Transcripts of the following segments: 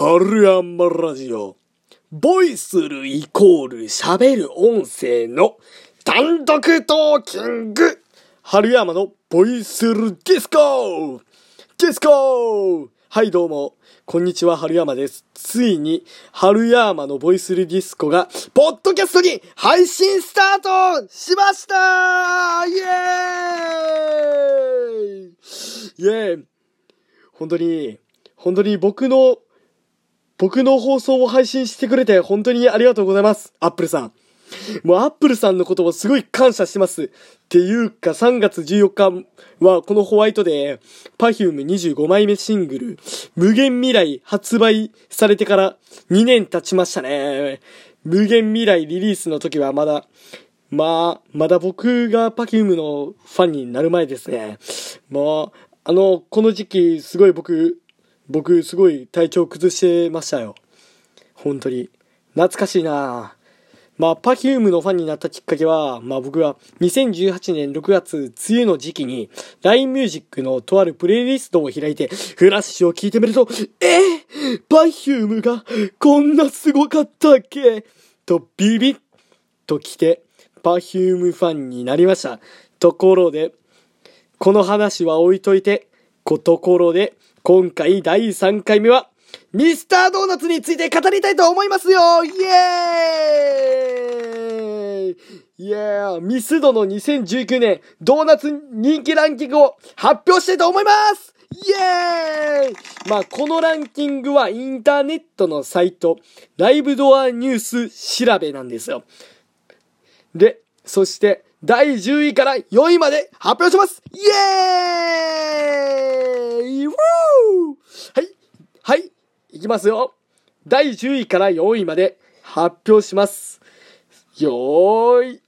春山ラジオ。ボイスルイコール喋る音声の単独トーキング。春山のボイスルディスコディスコはいどうも。こんにちは、春山です。ついに、春山のボイスルディスコが、ポッドキャストに配信スタートしましたイエーイイエーイ本当に、本当に僕の、僕の放送を配信してくれて本当にありがとうございます。アップルさん。もうアップルさんのことをすごい感謝してます。っていうか3月14日はこのホワイトで Perfume25 枚目シングル無限未来発売されてから2年経ちましたね。無限未来リリースの時はまだまあ、まだ僕が Perfume のファンになる前ですね。まあ、あの、この時期すごい僕、僕すごい体調崩してましたよ。本当に。懐かしいなまあ、Perfume のファンになったきっかけは、まあ僕は2018年6月梅雨の時期に LINE Music のとあるプレイリストを開いてフラッシュを聞いてみると、えー、Perfume がこんなすごかったっけ？とビビッと来て Perfume ファンになりました。ところで、この話は置いといて、こところで、今回第3回目は、ミスタードーナツについて語りたいと思いますよ！イエーイ！イエーイ！ミスドの2019年ドーナツ人気ランキングを発表したいと思います！イエーイ！まあ、このランキングはインターネットのサイト、ライブドアニュース調べなんですよ。で、そして、第10位から4位まで発表します。イエーイ。ウーはい、はい、いきますよ。第10位から4位まで発表します。よーい、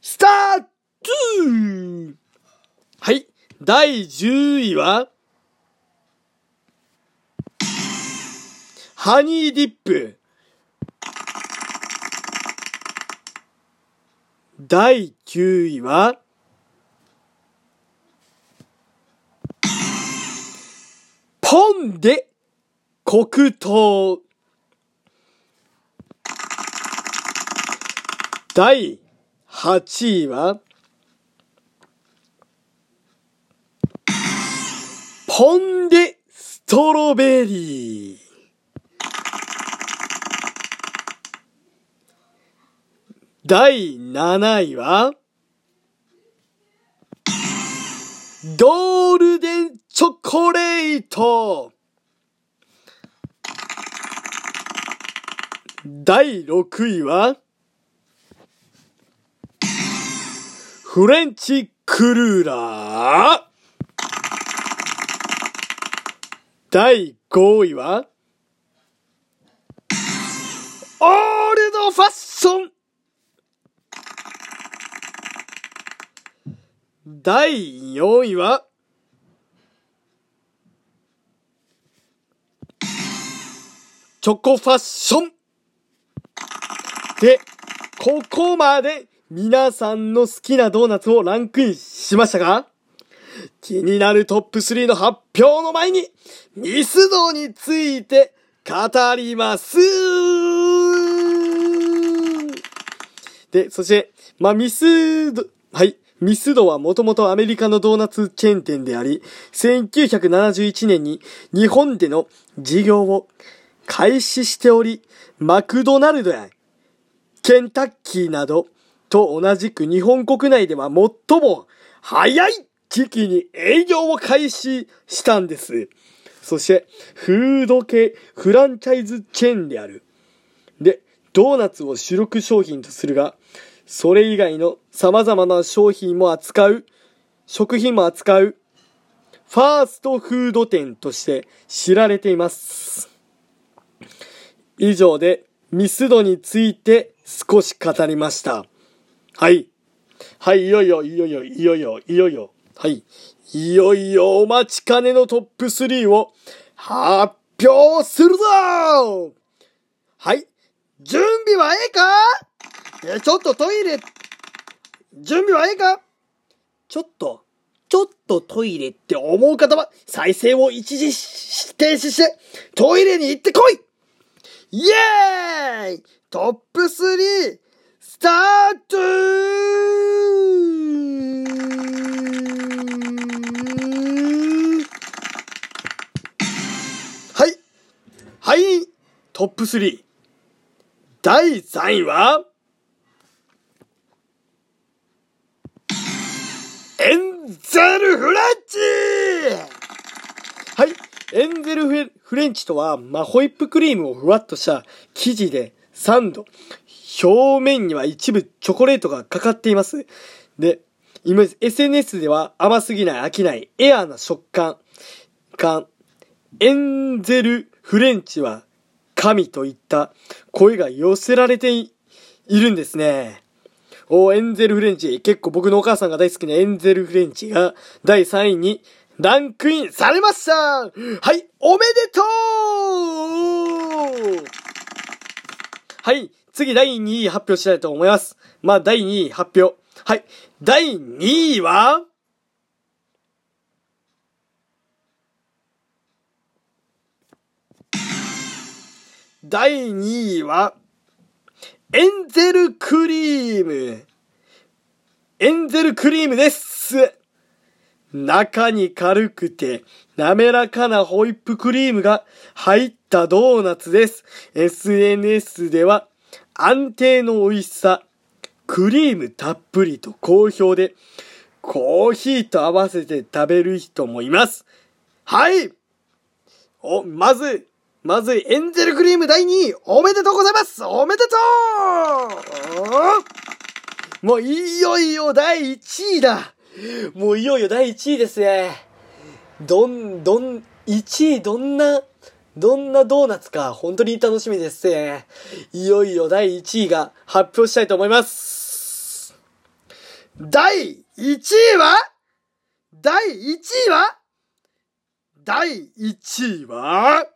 スタート!はい、第10位は、ハニーディップ。第9位は、ポンで黒糖。第8位は、ポンでストロベリー。第7位は、ゴールデンチョコレート。第6位は、フレンチクルーラー。第5位は、オールドファッション。第4位は、チョコファッション。で、ここまで皆さんの好きなドーナツをランクインしましたが、気になるトップ3の発表の前に、ミスドについて語ります。で、そして、まあ、ミスド、はい。ミスドはもともとアメリカのドーナツチェーン店であり、1971年に日本での事業を開始しており、マクドナルドやケンタッキーなどと同じく日本国内では最も早い時期に営業を開始したんです。そして、フード系フランチャイズチェーンである。で、ドーナツを主力商品とするが、それ以外の様々な商品も扱う、食品も扱う、ファーストフード店として知られています。以上でミスドについて少し語りました。はい。はい、いよいよ、いよいよ、いよいよ、いよいよ。はい。いよいよお待ちかねのトップ3を発表するぞはい。準備はええか？え、ちょっとトイレ、準備はええか？ちょっと、ちょっとトイレって思う方は、再生を一時停止して、トイレに行ってこいイエーイトップ 3! スタートはい。はい。トップ3。第3位は、エンゼルフレンチはい。エンゼルフレンチとは、まあ、ホイップクリームをふわっとした生地でサンド。表面には一部チョコレートがかかっています。で、今、SNS では甘すぎない飽きないエアーな食感。感。エンゼルフレンチは神といった声が寄せられているんですね。おエンゼルフレンチ。結構僕のお母さんが大好きなエンゼルフレンチが第3位にランクインされましたはい、おめでとうはい、次第2位発表したいと思います。まあ、第2位発表。はい、第2位は第2位は、エンゼルクリーム。エンゼルクリームです。中に軽くて滑らかなホイップクリームが入ったドーナツです。SNS では安定の美味しさ、クリームたっぷりと好評で、コーヒーと合わせて食べる人もいます。はいお、まず、まず、エンゼルクリーム第2位、おめでとうございますおめでとうもういよいよ第1位だもういよいよ第1位ですね。どん、どん、1位どんな、どんなドーナツか、本当に楽しみですね。いよいよ第1位が発表したいと思います。第1位は？第1位は？第1位は？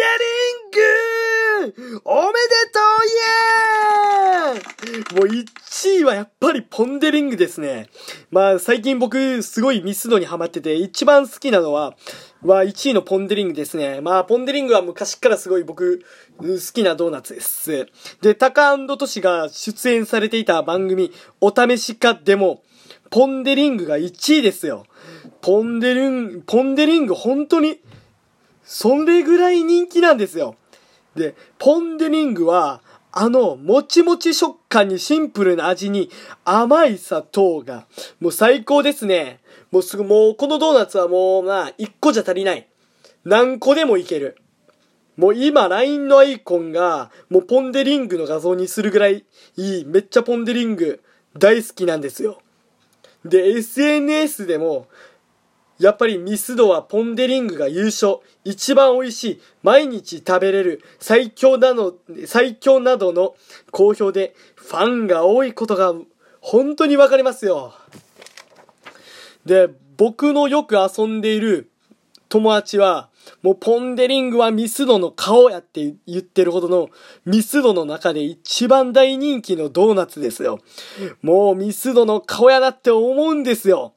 デリングおめでとうイエーイもう1位はやっぱりポンデリングですね。まあ最近僕すごいミスドにハマってて一番好きなのは、は1位のポンデリングですね。まあポンデリングは昔からすごい僕好きなドーナツです。で、タカトシが出演されていた番組お試しかでもポンデリングが1位ですよ。ポンデリング、ポンデリング本当にそれぐらい人気なんですよ。で、ポンデリングは、あの、もちもち食感にシンプルな味に甘い砂糖が、もう最高ですね。もうすぐ、もうこのドーナツはもうまあ、1個じゃ足りない。何個でもいける。もう今 LINE のアイコンが、もうポンデリングの画像にするぐらいいい。めっちゃポンデリング大好きなんですよ。で、SNS でも、やっぱりミスドはポンデリングが優勝。一番美味しい。毎日食べれる。最強なの、最強などの好評でファンが多いことが本当にわかりますよ。で、僕のよく遊んでいる友達は、もうポンデリングはミスドの顔やって言ってるほどのミスドの中で一番大人気のドーナツですよ。もうミスドの顔やなって思うんですよ。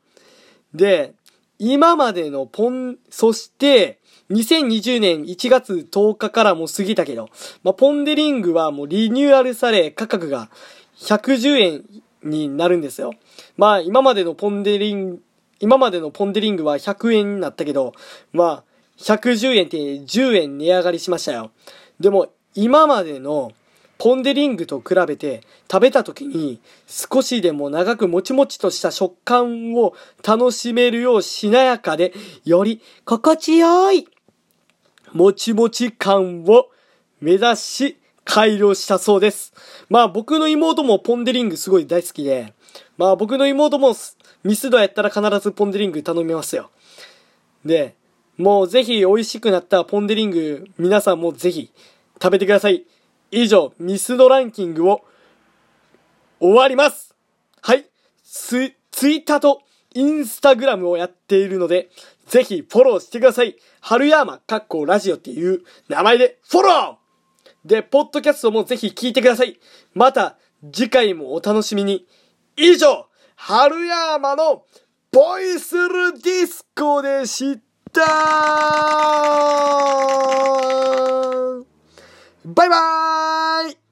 で、今までのポン、そして、2020年1月10日からも過ぎたけど、まあ、ポンデリングはもうリニューアルされ、価格が110円になるんですよ。まあ、今までのポンデリング、今までのポンデリングは100円になったけど、まあ、110円って10円値上がりしましたよ。でも、今までのポンデリングと比べて食べた時に少しでも長くもちもちとした食感を楽しめるようしなやかでより心地よいもちもち感を目指し改良したそうです。まあ僕の妹もポンデリングすごい大好きで、まあ僕の妹もミスドやったら必ずポンデリング頼みますよ。で、もうぜひ美味しくなったポンデリング皆さんもぜひ食べてください。以上、ミスドランキングを終わります。はい。ツ、ツイッターとインスタグラムをやっているので、ぜひフォローしてください。春山かっこラジオっていう名前でフォローで、ポッドキャストもぜひ聞いてください。また次回もお楽しみに。以上、春山のボイスルディスコでしたバイバーイ